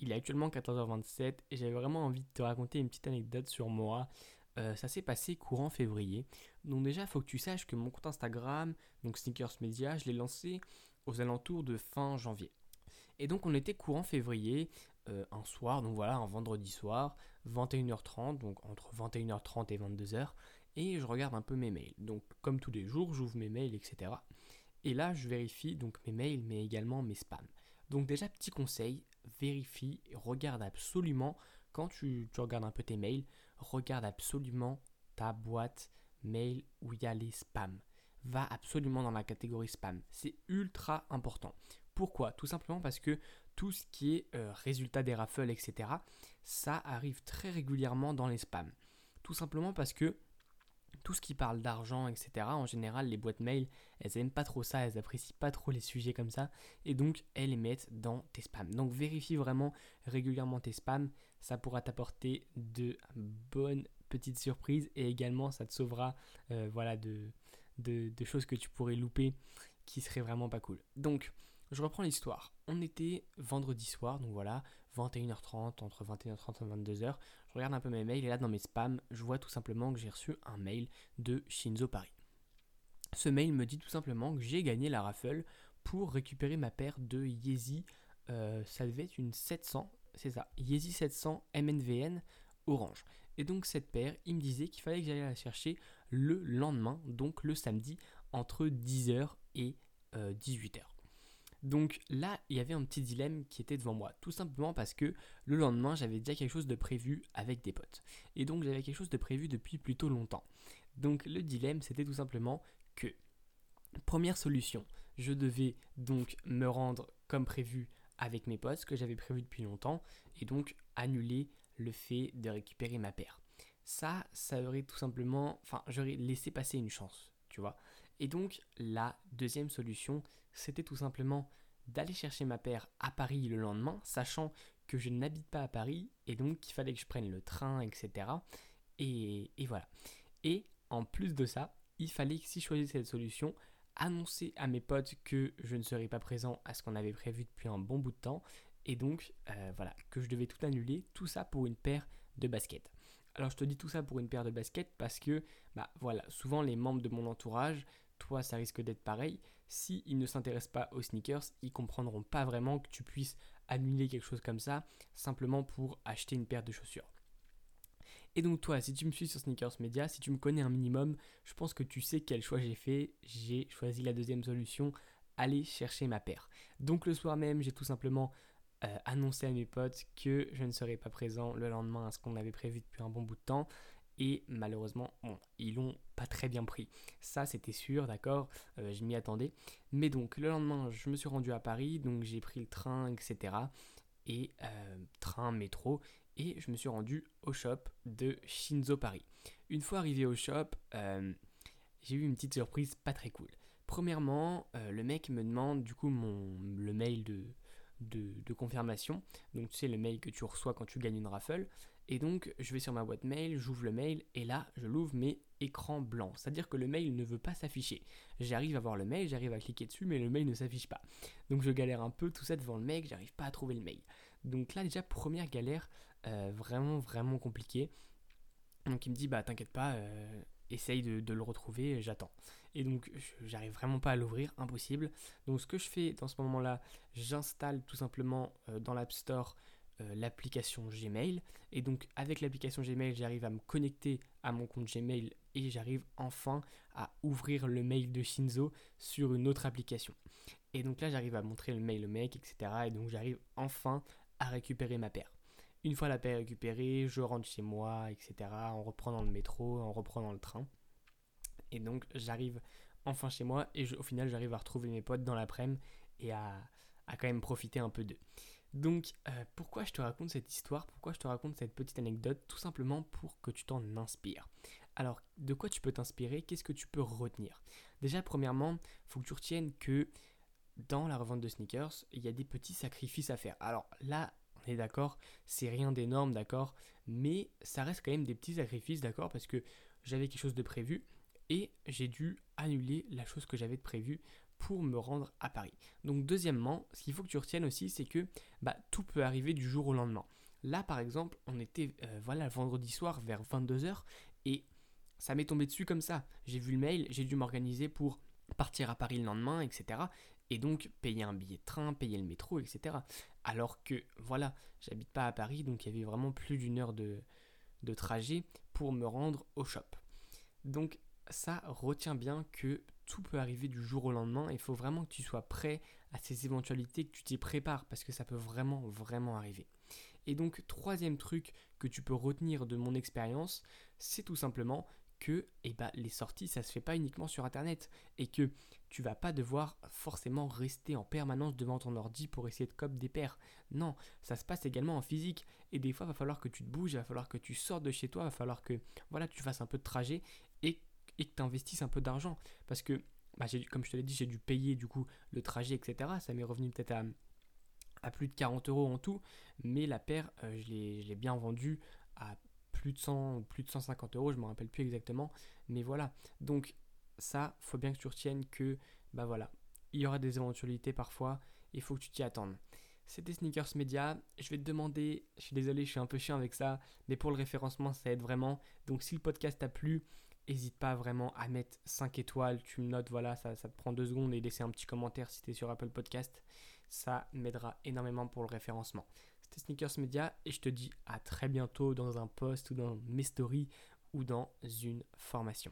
il est actuellement 14h27 et j'avais vraiment envie de te raconter une petite anecdote sur moi. Euh, ça s'est passé courant février. Donc déjà, il faut que tu saches que mon compte Instagram, donc Sneakers Media, je l'ai lancé aux alentours de fin janvier. Et donc on était courant février, euh, un soir, donc voilà, un vendredi soir, 21h30, donc entre 21h30 et 22h, et je regarde un peu mes mails. Donc comme tous les jours, j'ouvre mes mails, etc. Et là, je vérifie donc mes mails, mais également mes spams. Donc déjà, petit conseil, vérifie, regarde absolument, quand tu, regardes un peu tes mails, regarde absolument ta boîte mail où il y a les spams. Va absolument dans la catégorie spam. C'est ultra important. Pourquoi? Tout simplement parce que tout ce qui est euh, résultat des raffles, etc., ça arrive très régulièrement dans les spams. Tout simplement parce que tout ce qui parle d'argent, etc., en général, les boîtes mail, elles aiment pas trop ça, elles apprécient pas trop les sujets comme ça, et donc elles les mettent dans tes spams. Donc vérifie vraiment régulièrement tes spams, ça pourra t'apporter de bonnes petites surprises, et également ça te sauvera euh, voilà, de, de, choses que tu pourrais louper qui seraient vraiment pas cool. Donc, je reprends l'histoire. On était vendredi soir, donc voilà, 21h30, entre 21h30 et 22h. Je regarde un peu mes mails et là dans mes spams, je vois tout simplement que j'ai reçu un mail de Shinzo Paris. Ce mail me dit tout simplement que j'ai gagné la raffle pour récupérer ma paire de Yeezy. Euh, ça devait être une 700, c'est ça, Yeezy 700 MNVN orange. Et donc cette paire, il me disait qu'il fallait que j'aille la chercher le lendemain, donc le samedi, entre 10h et 18h. Donc là, il y avait un petit dilemme qui était devant moi, tout simplement parce que le lendemain, j'avais déjà quelque chose de prévu avec des potes. Et donc j'avais quelque chose de prévu depuis plutôt longtemps. Donc le dilemme, c'était tout simplement que, première solution, je devais donc me rendre comme prévu avec mes potes, ce que j'avais prévu depuis longtemps, et donc annuler le fait de récupérer ma paire. Ça, ça aurait tout simplement, enfin, j'aurais laissé passer une chance, tu vois. Et donc, la deuxième solution, c'était tout simplement d'aller chercher ma paire à Paris le lendemain, sachant que je n'habite pas à Paris et donc qu'il fallait que je prenne le train, etc. Et, voilà. Et en plus de ça, il fallait que si je choisissais cette solution, annoncer à mes potes que je ne serais pas présent à ce qu'on avait prévu depuis un bon bout de temps et donc euh, voilà que je devais tout annuler, tout ça pour une paire de baskets. Alors je te dis tout ça pour une paire de baskets parce que bah voilà, souvent les membres de mon entourage toi ça risque d'être pareil. S'ils ils ne s'intéressent pas aux sneakers, ils comprendront pas vraiment que tu puisses annuler quelque chose comme ça simplement pour acheter une paire de chaussures. Et donc toi, si tu me suis sur Sneakers Media, si tu me connais un minimum, je pense que tu sais quel choix j'ai fait. J'ai choisi la deuxième solution, aller chercher ma paire. Donc le soir même, j'ai tout simplement euh, annoncé à mes potes que je ne serais pas présent le lendemain à ce qu'on avait prévu depuis un bon bout de temps et malheureusement, ils l'ont pas très bien pris. Ça, c'était sûr, d'accord, euh, je m'y attendais. Mais donc, le lendemain, je me suis rendu à Paris, donc j'ai pris le train, etc. Et euh, train, métro, et je me suis rendu au shop de Shinzo Paris. Une fois arrivé au shop, euh, j'ai eu une petite surprise pas très cool. Premièrement, le mec me demande du coup mon, le mail de, de, confirmation. Donc tu sais le mail que tu reçois quand tu gagnes une raffle. Et donc, je vais sur ma boîte mail, j'ouvre le mail, et là, je l'ouvre, mais écran blanc. C'est-à-dire que le mail ne veut pas s'afficher. J'arrive à voir le mail, j'arrive à cliquer dessus, mais le mail ne s'affiche pas. Donc, je galère un peu tout ça devant le mail, j'arrive pas à trouver le mail. Donc là, déjà, première galère, euh, vraiment, vraiment compliquée. Donc, il me dit, bah, t'inquiète pas, euh, essaye de, le retrouver, j'attends. Et donc, j'arrive vraiment pas à l'ouvrir, impossible. Donc, ce que je fais dans ce moment-là, j'installe tout simplement euh, dans l'App Store euh, l'application Gmail. Et donc avec l'application Gmail, j'arrive à me connecter à mon compte Gmail et j'arrive enfin à ouvrir le mail de Shinzo sur une autre application. Et donc là, j'arrive à montrer le mail au mec, etc. Et donc j'arrive enfin à récupérer ma paire. Une fois la paire récupérée, je rentre chez moi, etc. On reprend dans le métro, on reprend dans le train. Et donc j'arrive enfin chez moi et au final j'arrive à retrouver mes potes dans l'après-midi et à, quand même profiter un peu d'eux. Donc, euh, pourquoi je te raconte cette histoire? Pourquoi je te raconte cette petite anecdote? Tout simplement pour que tu t'en inspires. Alors, de quoi tu peux t'inspirer? Qu'est-ce que tu peux retenir? Déjà, premièrement, faut que tu retiennes que dans la revente de sneakers, il y a des petits sacrifices à faire. Alors là, on est d'accord, c'est rien d'énorme, d'accord, mais ça reste quand même des petits sacrifices, d'accord, parce que j'avais quelque chose de prévu et j'ai dû annuler la chose que j'avais de prévu pour me rendre à Paris. Donc deuxièmement, ce qu'il faut que tu retiennes aussi, c'est que bah, tout peut arriver du jour au lendemain. Là, par exemple, on était euh, voilà vendredi soir vers 22h et ça m'est tombé dessus comme ça. J'ai vu le mail, j'ai dû m'organiser pour partir à Paris le lendemain, etc. Et donc payer un billet de train, payer le métro, etc. Alors que voilà, j'habite pas à Paris, donc il y avait vraiment plus d'une heure de, de trajet pour me rendre au shop. Donc ça, retient bien que tout peut arriver du jour au lendemain. Il faut vraiment que tu sois prêt à ces éventualités, que tu t'y prépares, parce que ça peut vraiment, vraiment arriver. Et donc, troisième truc que tu peux retenir de mon expérience, c'est tout simplement que eh ben, les sorties, ça se fait pas uniquement sur Internet et que tu vas pas devoir forcément rester en permanence devant ton ordi pour essayer de cop des paires. Non, ça se passe également en physique et des fois, il va falloir que tu te bouges, il va falloir que tu sortes de chez toi, il va falloir que voilà, tu fasses un peu de trajet et, et que tu investisses un peu d'argent parce que bah, comme je te l'ai dit, j'ai dû payer du coup le trajet, etc. Ça m'est revenu peut-être à, à, plus de 40 euros en tout, mais la paire, euh, je l'ai bien vendue à plus de 100 plus de 150 euros, je me rappelle plus exactement. Mais voilà, donc ça, faut bien que tu retiennes que, bah voilà, il y aura des éventualités parfois, il faut que tu t'y attendes. C'était Sneakers Media. Je vais te demander, je suis désolé, je suis un peu chiant avec ça, mais pour le référencement, ça aide vraiment. Donc si le podcast t'a plu, n'hésite pas vraiment à mettre 5 étoiles. Tu me notes, voilà, ça, ça te prend 2 secondes et laisser un petit commentaire si tu es sur Apple Podcast. Ça m'aidera énormément pour le référencement. C'était Sneakers Media et je te dis à très bientôt dans un post ou dans mes stories ou dans une formation.